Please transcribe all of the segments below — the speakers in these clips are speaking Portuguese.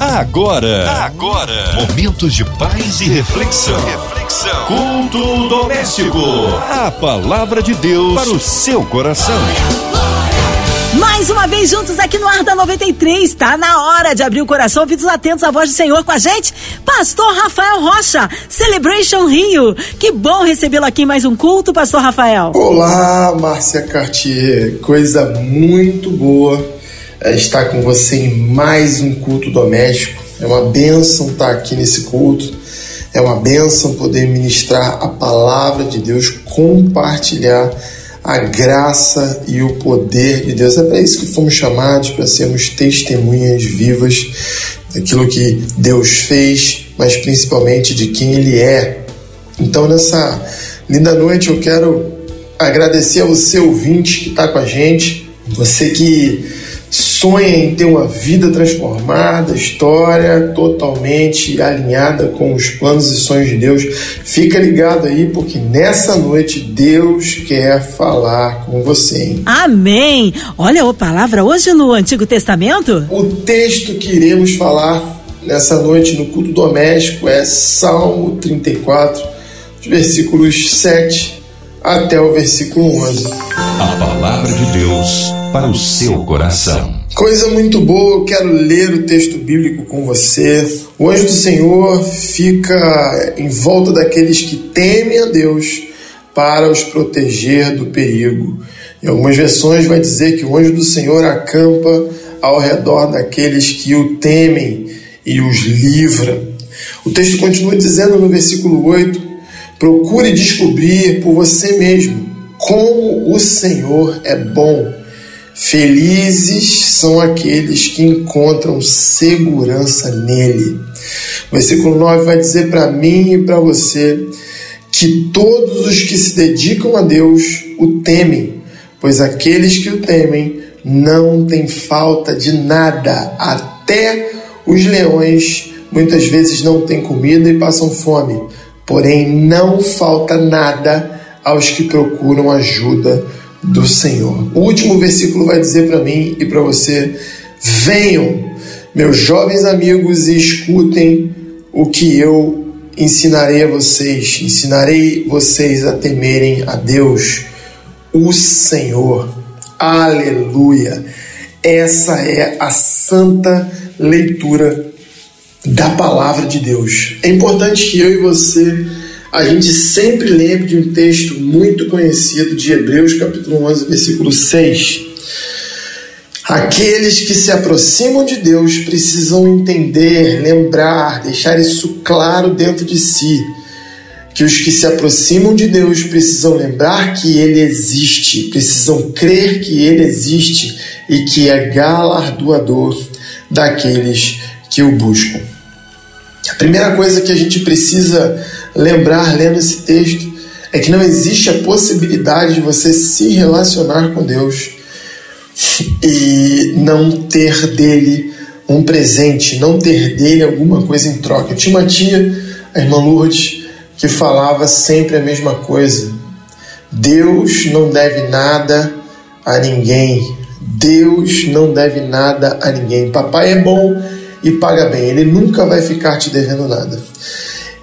Agora, agora, momentos de paz e reflexão. reflexão. Culto doméstico. A palavra de Deus para o seu coração. Mais uma vez juntos aqui no Ar da 93. Tá na hora de abrir o coração, ouvidos atentos à voz do Senhor com a gente. Pastor Rafael Rocha, Celebration Rio. Que bom recebê-lo aqui em mais um culto, Pastor Rafael. Olá, Márcia Cartier. Coisa muito boa estar com você em mais um culto doméstico. É uma bênção estar aqui nesse culto. É uma bênção poder ministrar a palavra de Deus, compartilhar a graça e o poder de Deus. É para isso que fomos chamados, para sermos testemunhas vivas daquilo que Deus fez, mas principalmente de quem Ele é. Então, nessa linda noite, eu quero agradecer ao seu ouvinte que está com a gente, você que sonha em ter uma vida transformada, história totalmente alinhada com os planos e sonhos de Deus, fica ligado aí, porque nessa noite Deus quer falar com você. Hein? Amém! Olha a palavra hoje no Antigo Testamento. O texto que iremos falar nessa noite no culto doméstico é Salmo 34, versículos 7 até o versículo 11. A palavra de Deus para o seu coração. Coisa muito boa, eu quero ler o texto bíblico com você. O anjo do Senhor fica em volta daqueles que temem a Deus para os proteger do perigo. Em algumas versões vai dizer que o anjo do Senhor acampa ao redor daqueles que o temem e os livra. O texto continua dizendo no versículo 8: procure descobrir por você mesmo como o Senhor é bom Felizes são aqueles que encontram segurança nele. O versículo 9 vai dizer para mim e para você que todos os que se dedicam a Deus o temem, pois aqueles que o temem não têm falta de nada, até os leões muitas vezes não têm comida e passam fome, porém não falta nada aos que procuram ajuda do Senhor. O último versículo vai dizer para mim e para você: venham, meus jovens amigos, e escutem o que eu ensinarei a vocês. Ensinarei vocês a temerem a Deus, o Senhor. Aleluia! Essa é a santa leitura da palavra de Deus. É importante que eu e você a gente sempre lembra de um texto muito conhecido de Hebreus, capítulo 11, versículo 6. Aqueles que se aproximam de Deus precisam entender, lembrar, deixar isso claro dentro de si. Que os que se aproximam de Deus precisam lembrar que Ele existe, precisam crer que Ele existe e que é galardoador daqueles que o buscam. A primeira coisa que a gente precisa lembrar lendo esse texto é que não existe a possibilidade de você se relacionar com Deus e não ter dele um presente, não ter dele alguma coisa em troca. Eu tinha uma tia, a irmã Lourdes, que falava sempre a mesma coisa. Deus não deve nada a ninguém. Deus não deve nada a ninguém. Papai é bom e paga bem. Ele nunca vai ficar te devendo nada.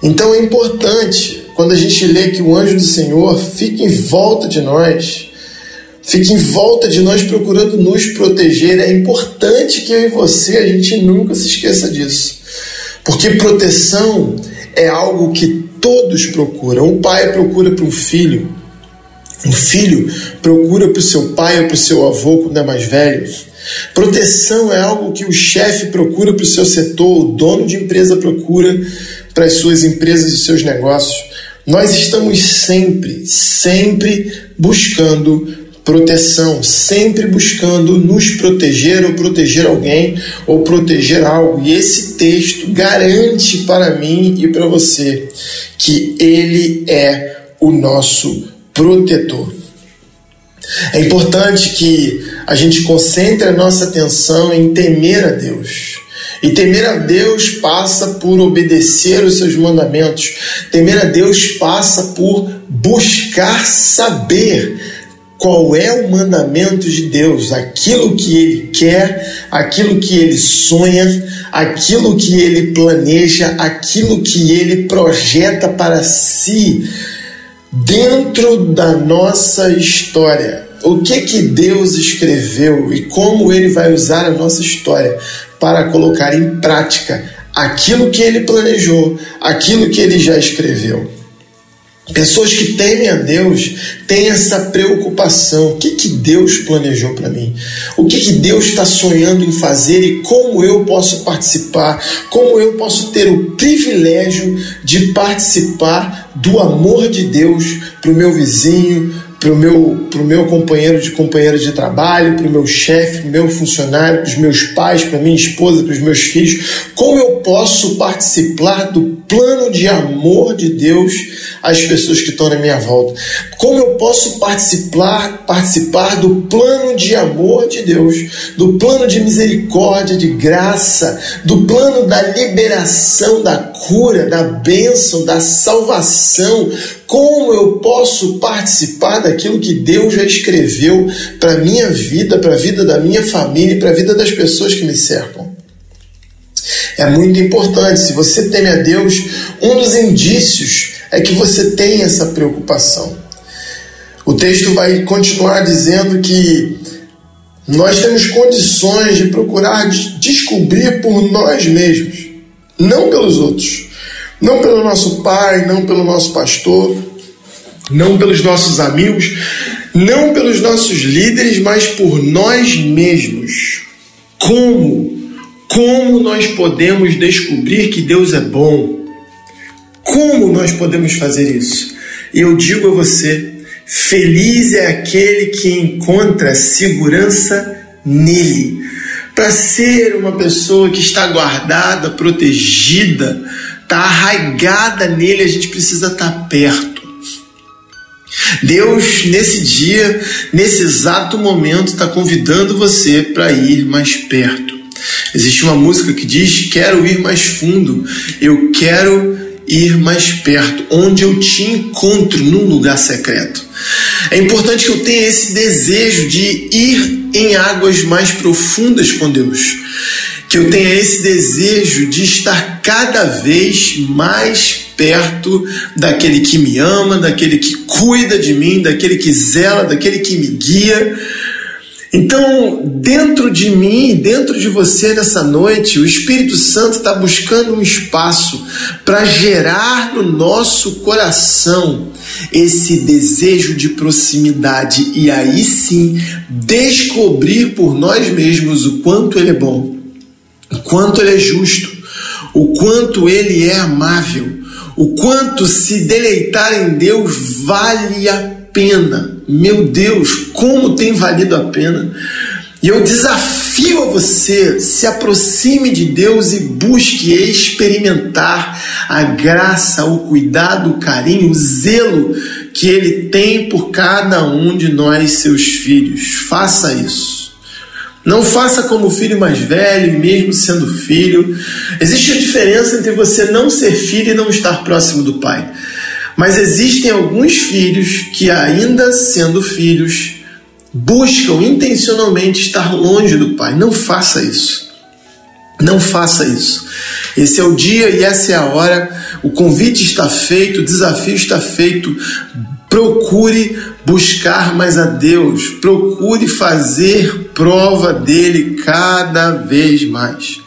Então é importante, quando a gente lê que o anjo do Senhor fica em volta de nós, fica em volta de nós procurando nos proteger, é importante que eu e você a gente nunca se esqueça disso. Porque proteção é algo que todos procuram. Um pai procura para um filho, um filho procura para o seu pai ou para o seu avô quando é mais velho. Proteção é algo que o chefe procura para o seu setor, o dono de empresa procura para as suas empresas e seus negócios. Nós estamos sempre, sempre buscando proteção, sempre buscando nos proteger ou proteger alguém ou proteger algo. E esse texto garante para mim e para você que ele é o nosso protetor. É importante que a gente concentre a nossa atenção em temer a Deus. E temer a Deus passa por obedecer os seus mandamentos. Temer a Deus passa por buscar saber qual é o mandamento de Deus, aquilo que ele quer, aquilo que ele sonha, aquilo que ele planeja, aquilo que ele projeta para si dentro da nossa história. O que que Deus escreveu e como ele vai usar a nossa história para colocar em prática aquilo que ele planejou, aquilo que ele já escreveu. Pessoas que temem a Deus têm essa preocupação. O que, que Deus planejou para mim? O que, que Deus está sonhando em fazer e como eu posso participar? Como eu posso ter o privilégio de participar do amor de Deus para o meu vizinho, para o meu, pro meu companheiro de companheiro de trabalho, para o meu chefe, para o meu funcionário, para os meus pais, para minha esposa, para os meus filhos. Como eu posso participar do plano de amor de Deus às pessoas que estão na minha volta? Como eu posso participar, participar do plano de amor de Deus, do plano de misericórdia, de graça, do plano da liberação, da cura, da bênção, da salvação? Como eu posso participar daquilo que Deus já escreveu para minha vida, para a vida da minha família para a vida das pessoas que me cercam? É muito importante. Se você teme a Deus, um dos indícios é que você tem essa preocupação. O texto vai continuar dizendo que nós temos condições de procurar descobrir por nós mesmos, não pelos outros. Não pelo nosso pai, não pelo nosso pastor, não pelos nossos amigos, não pelos nossos líderes, mas por nós mesmos. Como? Como nós podemos descobrir que Deus é bom? Como nós podemos fazer isso? Eu digo a você: feliz é aquele que encontra segurança nele. Para ser uma pessoa que está guardada, protegida, está arraigada nele, a gente precisa estar tá perto. Deus, nesse dia, nesse exato momento, está convidando você para ir mais perto. Existe uma música que diz: Quero ir mais fundo, eu quero ir mais perto, onde eu te encontro num lugar secreto. É importante que eu tenha esse desejo de ir em águas mais profundas com Deus que eu tenha esse desejo de estar cada vez mais perto daquele que me ama, daquele que cuida de mim, daquele que zela, daquele que me guia. Então, dentro de mim, dentro de você nessa noite, o Espírito Santo está buscando um espaço para gerar no nosso coração esse desejo de proximidade e aí sim descobrir por nós mesmos o quanto Ele é bom o quanto ele é justo, o quanto ele é amável, o quanto se deleitar em Deus vale a pena. Meu Deus, como tem valido a pena. E eu desafio a você, se aproxime de Deus e busque experimentar a graça, o cuidado, o carinho, o zelo que Ele tem por cada um de nós, seus filhos. Faça isso. Não faça como o filho mais velho, mesmo sendo filho. Existe a diferença entre você não ser filho e não estar próximo do pai. Mas existem alguns filhos que, ainda sendo filhos, buscam intencionalmente estar longe do pai. Não faça isso. Não faça isso. Esse é o dia e essa é a hora. O convite está feito, o desafio está feito. Procure buscar mais a Deus, procure fazer prova dele cada vez mais.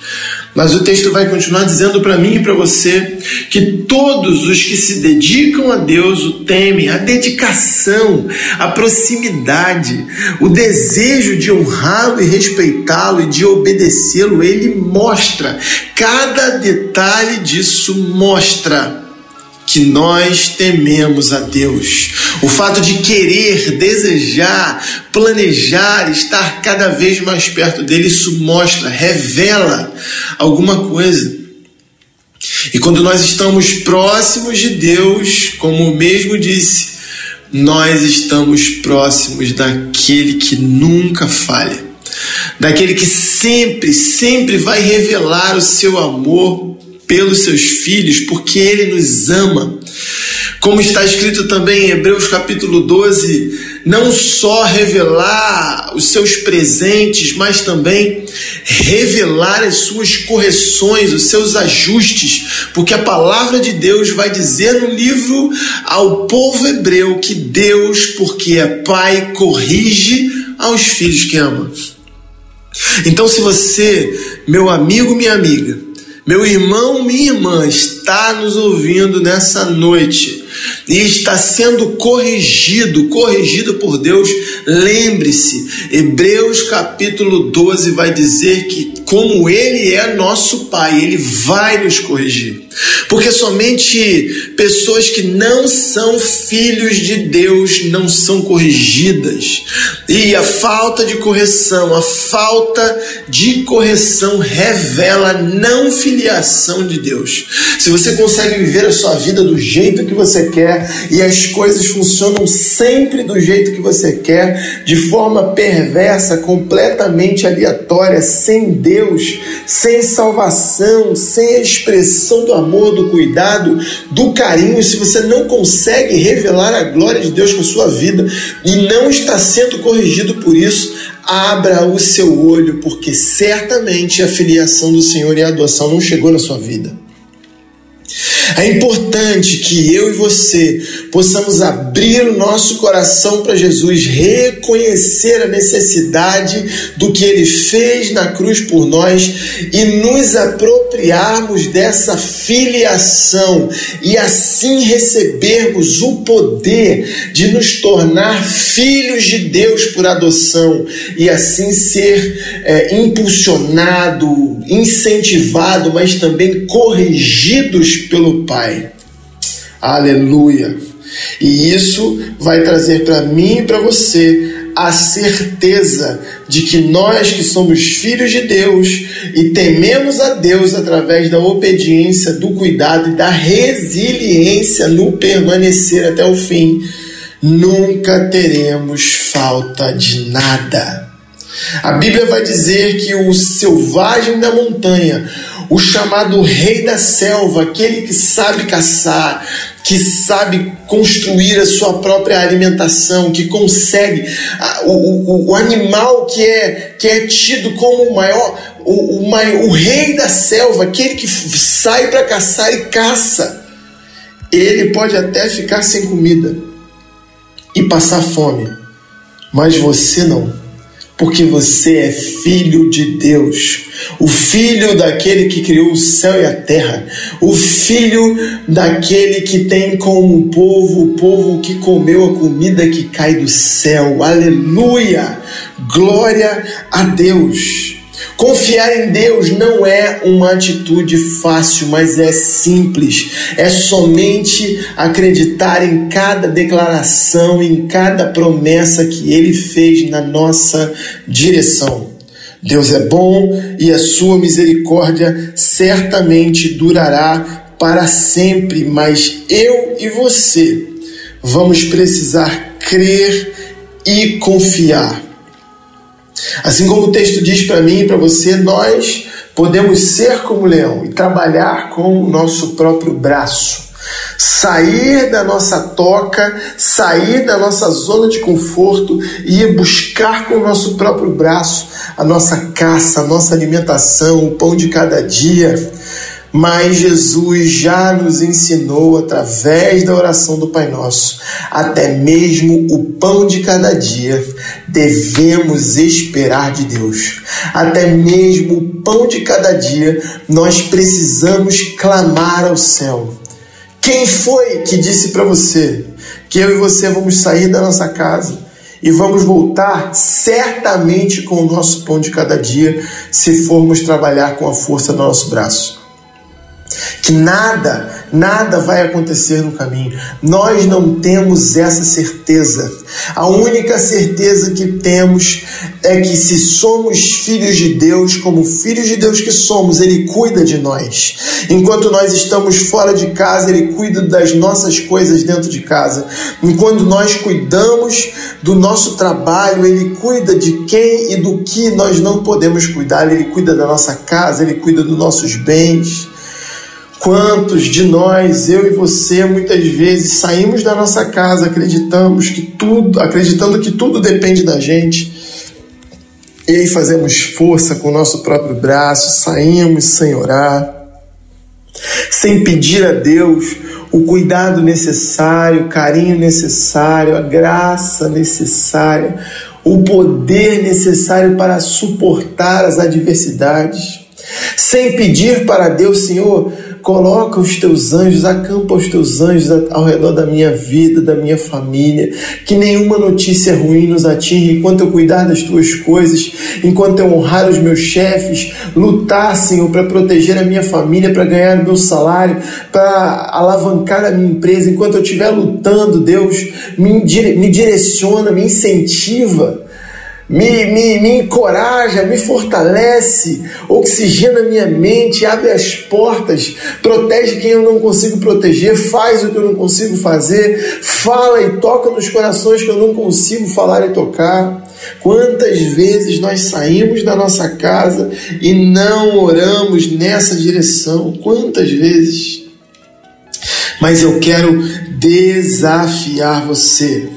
Mas o texto vai continuar dizendo para mim e para você que todos os que se dedicam a Deus o temem, a dedicação, a proximidade, o desejo de honrá-lo e respeitá-lo e de obedecê-lo, ele mostra, cada detalhe disso mostra que nós tememos a Deus. O fato de querer, desejar, planejar, estar cada vez mais perto dele, isso mostra, revela alguma coisa. E quando nós estamos próximos de Deus, como o mesmo disse, nós estamos próximos daquele que nunca falha, daquele que sempre, sempre vai revelar o seu amor pelos seus filhos, porque ele nos ama. Como está escrito também em Hebreus capítulo 12, não só revelar os seus presentes, mas também revelar as suas correções, os seus ajustes, porque a palavra de Deus vai dizer no livro ao povo hebreu que Deus, porque é Pai, corrige aos filhos que ama. Então, se você, meu amigo, minha amiga, meu irmão, minha irmã, está nos ouvindo nessa noite e está sendo corrigido, corrigido por Deus, lembre-se, Hebreus capítulo 12 vai dizer que, como Ele é nosso Pai, Ele vai nos corrigir. Porque somente pessoas que não são filhos de Deus não são corrigidas. E a falta de correção, a falta de correção revela a não filiação de Deus. Se você consegue viver a sua vida do jeito que você quer e as coisas funcionam sempre do jeito que você quer, de forma perversa, completamente aleatória, sem Deus, sem salvação, sem a expressão do amor, do cuidado, do carinho, se você não consegue revelar a glória de Deus com a sua vida e não está sendo corrigido por isso, abra o seu olho, porque certamente a filiação do Senhor e a adoção não chegou na sua vida. É importante que eu e você possamos abrir o nosso coração para Jesus, reconhecer a necessidade do que ele fez na cruz por nós e nos apropriarmos dessa filiação e assim recebermos o poder de nos tornar filhos de Deus por adoção e assim ser é, impulsionado, incentivado, mas também corrigidos pelo Pai. Aleluia! E isso vai trazer para mim e para você a certeza de que nós que somos filhos de Deus e tememos a Deus através da obediência, do cuidado e da resiliência no permanecer até o fim, nunca teremos falta de nada. A Bíblia vai dizer que o selvagem da montanha, o chamado rei da selva, aquele que sabe caçar, que sabe construir a sua própria alimentação, que consegue, o, o, o animal que é, que é tido como o maior, o, o, maior, o rei da selva, aquele que sai para caçar e caça, ele pode até ficar sem comida e passar fome, mas você não porque você é filho de Deus, o filho daquele que criou o céu e a terra, o filho daquele que tem como povo o povo que comeu a comida que cai do céu. Aleluia! Glória a Deus. Confiar em Deus não é uma atitude fácil, mas é simples. É somente acreditar em cada declaração, em cada promessa que Ele fez na nossa direção. Deus é bom e a sua misericórdia certamente durará para sempre, mas eu e você vamos precisar crer e confiar. Assim como o texto diz para mim e para você, nós podemos ser como leão e trabalhar com o nosso próprio braço. Sair da nossa toca, sair da nossa zona de conforto e ir buscar com o nosso próprio braço a nossa caça, a nossa alimentação, o pão de cada dia mas Jesus já nos ensinou através da oração do Pai Nosso, até mesmo o pão de cada dia devemos esperar de Deus. Até mesmo o pão de cada dia nós precisamos clamar ao céu. Quem foi que disse para você que eu e você vamos sair da nossa casa e vamos voltar certamente com o nosso pão de cada dia se formos trabalhar com a força do nosso braço? Que nada, nada vai acontecer no caminho. Nós não temos essa certeza. A única certeza que temos é que se somos filhos de Deus, como filhos de Deus que somos, Ele cuida de nós. Enquanto nós estamos fora de casa, Ele cuida das nossas coisas dentro de casa. Enquanto nós cuidamos do nosso trabalho, Ele cuida de quem e do que nós não podemos cuidar. Ele cuida da nossa casa, Ele cuida dos nossos bens. Quantos de nós, eu e você, muitas vezes saímos da nossa casa acreditamos que tudo, acreditando que tudo depende da gente. E aí fazemos força com o nosso próprio braço, saímos sem orar, sem pedir a Deus o cuidado necessário, o carinho necessário, a graça necessária, o poder necessário para suportar as adversidades, sem pedir para Deus, Senhor, Coloca os teus anjos, acampa os teus anjos ao redor da minha vida, da minha família. Que nenhuma notícia ruim nos atinja enquanto eu cuidar das tuas coisas, enquanto eu honrar os meus chefes, lutar, Senhor, para proteger a minha família, para ganhar o meu salário, para alavancar a minha empresa. Enquanto eu estiver lutando, Deus, me, me direciona, me incentiva me, me, me encoraja, me fortalece, oxigena minha mente, abre as portas, protege quem eu não consigo proteger, faz o que eu não consigo fazer, fala e toca nos corações que eu não consigo falar e tocar. Quantas vezes nós saímos da nossa casa e não oramos nessa direção? Quantas vezes? Mas eu quero desafiar você,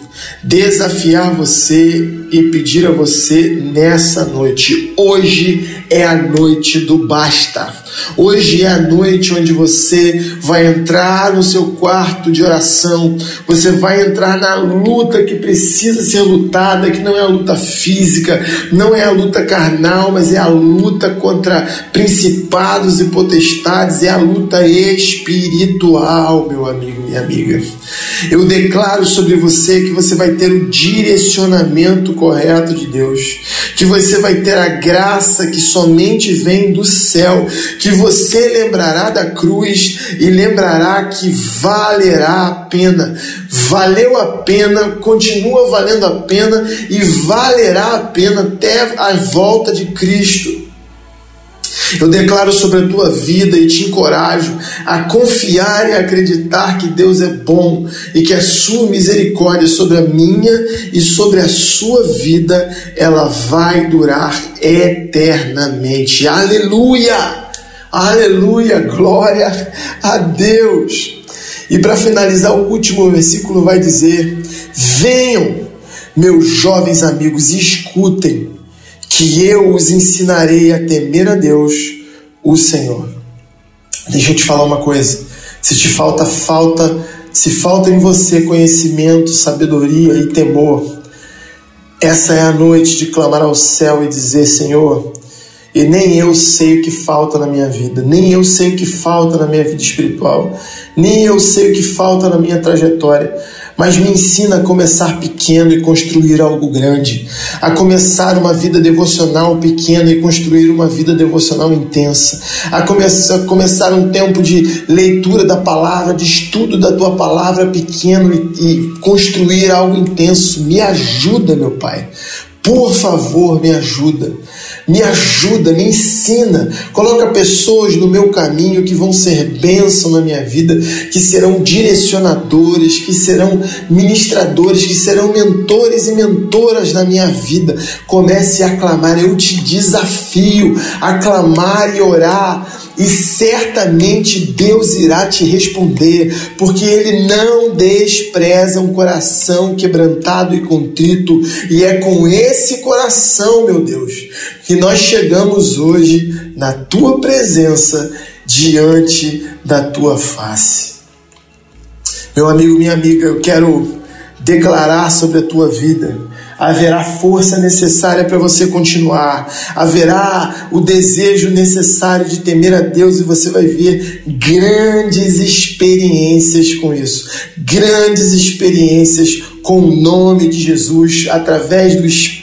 desafiar você e pedir a você nessa noite. Hoje é a noite do basta. Hoje é a noite onde você vai entrar no seu quarto de oração, você vai entrar na luta que precisa ser lutada, que não é a luta física, não é a luta carnal, mas é a luta contra principados e potestades, é a luta espiritual, meu amigo, minha amiga. Eu declaro sobre você que você vai ter o direcionamento correto de Deus, que você vai ter a graça que somente vem do céu, que você lembrará da cruz e lembrará que valerá a pena. Valeu a pena, continua valendo a pena e valerá a pena até a volta de Cristo. Eu declaro sobre a tua vida e te encorajo a confiar e acreditar que Deus é bom e que a sua misericórdia sobre a minha e sobre a sua vida ela vai durar eternamente. Aleluia! Aleluia! Glória a Deus! E para finalizar, o último versículo vai dizer: Venham, meus jovens amigos, escutem que eu os ensinarei a temer a Deus, o Senhor. Deixa eu te falar uma coisa. Se te falta falta, se falta em você conhecimento, sabedoria e temor, essa é a noite de clamar ao céu e dizer: Senhor, e nem eu sei o que falta na minha vida, nem eu sei o que falta na minha vida espiritual, nem eu sei o que falta na minha trajetória. Mas me ensina a começar pequeno e construir algo grande, a começar uma vida devocional pequena e construir uma vida devocional intensa, a começar, a começar um tempo de leitura da palavra, de estudo da tua palavra pequeno e, e construir algo intenso. Me ajuda, meu Pai. Por favor, me ajuda me ajuda, me ensina, coloca pessoas no meu caminho que vão ser bênção na minha vida, que serão direcionadores, que serão ministradores, que serão mentores e mentoras na minha vida. Comece a clamar, eu te desafio a clamar e orar e certamente Deus irá te responder, porque Ele não despreza um coração quebrantado e contrito, e é com esse coração, meu Deus, que nós chegamos hoje na tua presença, diante da tua face. Meu amigo, minha amiga, eu quero declarar sobre a tua vida. Haverá força necessária para você continuar, haverá o desejo necessário de temer a Deus e você vai ver grandes experiências com isso, grandes experiências com o nome de Jesus, através do Espírito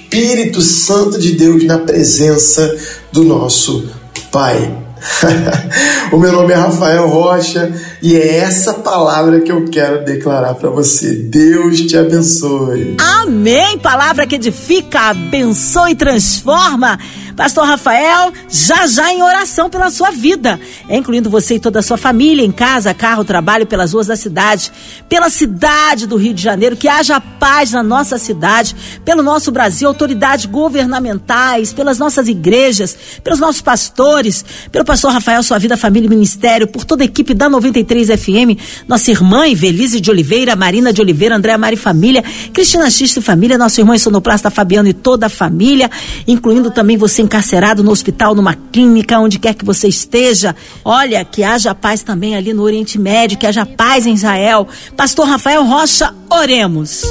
Santo de Deus na presença do nosso Pai. o meu nome é Rafael Rocha e é essa palavra que eu quero declarar para você. Deus te abençoe. Amém. Palavra que edifica, abençoa e transforma. Pastor Rafael, já já em oração pela sua vida, incluindo você e toda a sua família, em casa, carro, trabalho, pelas ruas da cidade, pela cidade do Rio de Janeiro, que haja paz na nossa cidade, pelo nosso Brasil, autoridades governamentais, pelas nossas igrejas, pelos nossos pastores, pelo pastor Rafael, sua vida, família e ministério, por toda a equipe da 93 FM, nossa irmã Evelise de Oliveira, Marina de Oliveira, Andréa Mari Família, Cristina Xista e Família, nosso irmão sonoplasta Fabiano e toda a família, incluindo também você encarcerado no hospital, numa clínica, onde quer que você esteja. Olha, que haja paz também ali no Oriente Médio, que haja paz em Israel. Pastor Rafael Rocha, oremos.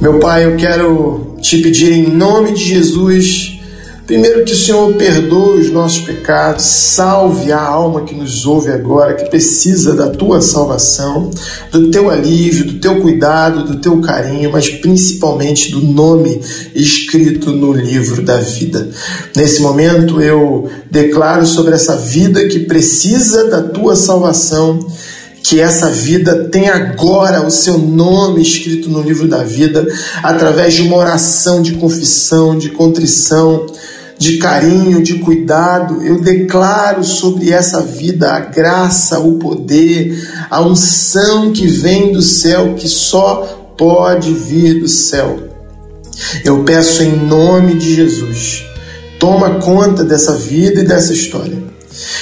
Meu Pai, eu quero te pedir em nome de Jesus Primeiro, que o Senhor perdoe os nossos pecados, salve a alma que nos ouve agora, que precisa da tua salvação, do teu alívio, do teu cuidado, do teu carinho, mas principalmente do nome escrito no livro da vida. Nesse momento, eu declaro sobre essa vida que precisa da tua salvação que essa vida tem agora o seu nome escrito no livro da vida, através de uma oração de confissão, de contrição, de carinho, de cuidado. Eu declaro sobre essa vida a graça, o poder, a unção que vem do céu, que só pode vir do céu. Eu peço em nome de Jesus, toma conta dessa vida e dessa história.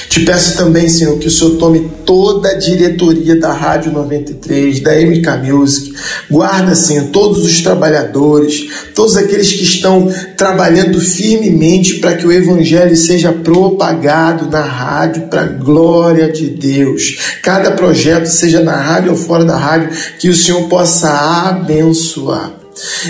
Te peço também, Senhor, que o Senhor tome toda a diretoria da Rádio 93, da MK Music. Guarda, Senhor, todos os trabalhadores, todos aqueles que estão trabalhando firmemente para que o Evangelho seja propagado na rádio para a glória de Deus. Cada projeto, seja na rádio ou fora da rádio, que o Senhor possa abençoar.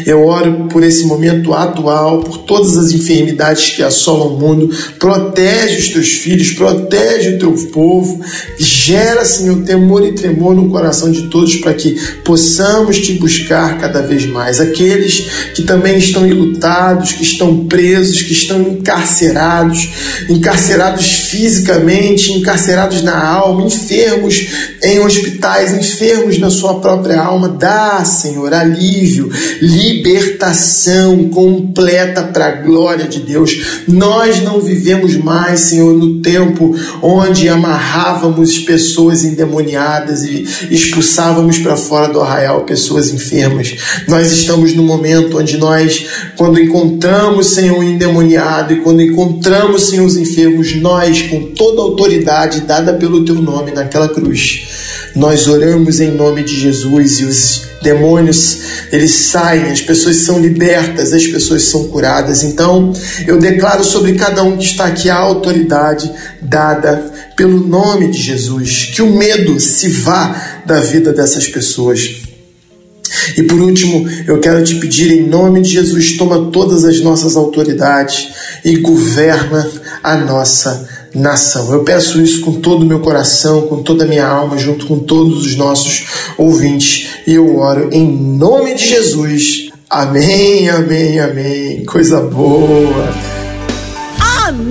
Eu oro por esse momento atual, por todas as enfermidades que assolam o mundo. Protege os teus filhos, protege o teu povo. Gera, Senhor, temor e tremor no coração de todos para que possamos te buscar cada vez mais. Aqueles que também estão enlutados, que estão presos, que estão encarcerados, encarcerados fisicamente, encarcerados na alma, enfermos em hospitais, enfermos na sua própria alma. Dá, Senhor, alívio libertação completa para a glória de Deus. Nós não vivemos mais, Senhor, no tempo onde amarrávamos pessoas endemoniadas e expulsávamos para fora do arraial pessoas enfermas. Nós estamos no momento onde nós, quando encontramos, Senhor, o endemoniado e quando encontramos, Senhor, os enfermos, nós, com toda a autoridade dada pelo teu nome naquela cruz, nós oramos em nome de Jesus e os demônios eles saem, as pessoas são libertas, as pessoas são curadas. Então, eu declaro sobre cada um que está aqui a autoridade dada pelo nome de Jesus, que o medo se vá da vida dessas pessoas. E por último, eu quero te pedir em nome de Jesus, toma todas as nossas autoridades e governa a nossa nação. Eu peço isso com todo o meu coração, com toda a minha alma, junto com todos os nossos ouvintes. E eu oro em nome de Jesus. Amém, amém, amém. Coisa boa.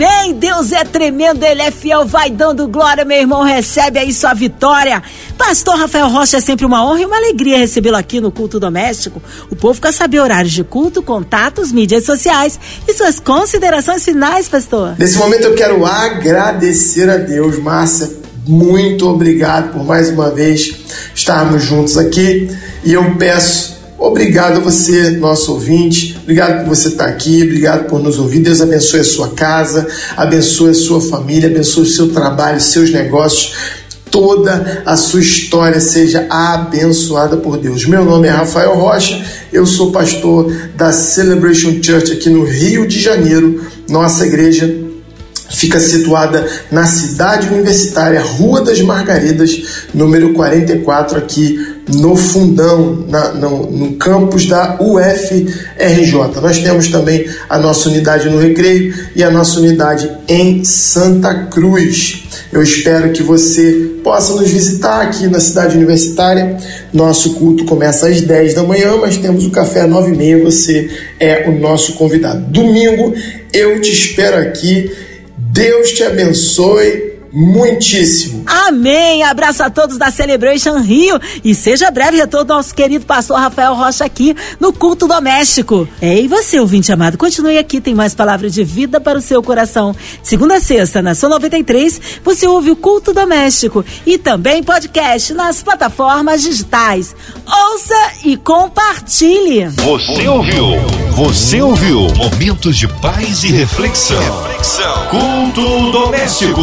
Amém. Deus é tremendo, Ele é fiel, vai dando glória, meu irmão. Recebe aí sua vitória. Pastor Rafael Rocha, é sempre uma honra e uma alegria recebê-lo aqui no Culto Doméstico. O povo quer saber horários de culto, contatos, mídias sociais e suas considerações finais, pastor. Nesse momento eu quero agradecer a Deus, Márcia. Muito obrigado por mais uma vez estarmos juntos aqui. E eu peço Obrigado a você, nosso ouvinte. Obrigado por você estar aqui. Obrigado por nos ouvir. Deus abençoe a sua casa, abençoe a sua família, abençoe o seu trabalho, seus negócios. Toda a sua história seja abençoada por Deus. Meu nome é Rafael Rocha, eu sou pastor da Celebration Church aqui no Rio de Janeiro. Nossa igreja fica situada na cidade universitária, Rua das Margaridas, número 44, aqui no fundão, na, no, no campus da UFRJ. Nós temos também a nossa unidade no Recreio e a nossa unidade em Santa Cruz. Eu espero que você possa nos visitar aqui na cidade universitária. Nosso culto começa às 10 da manhã, mas temos o café às 9 e meia. Você é o nosso convidado. Domingo eu te espero aqui. Deus te abençoe muitíssimo. Amém. Abraço a todos da Celebration Rio e seja breve retorno do nosso querido pastor Rafael Rocha aqui no culto doméstico. É, e você, ouvinte amado, continue aqui, tem mais palavras de vida para o seu coração. Segunda a sexta, na Sua 93, você ouve o culto doméstico e também podcast nas plataformas digitais. Ouça e compartilhe. Você ouviu? Você ouviu? Momentos de paz e reflexão. reflexão. Culto doméstico.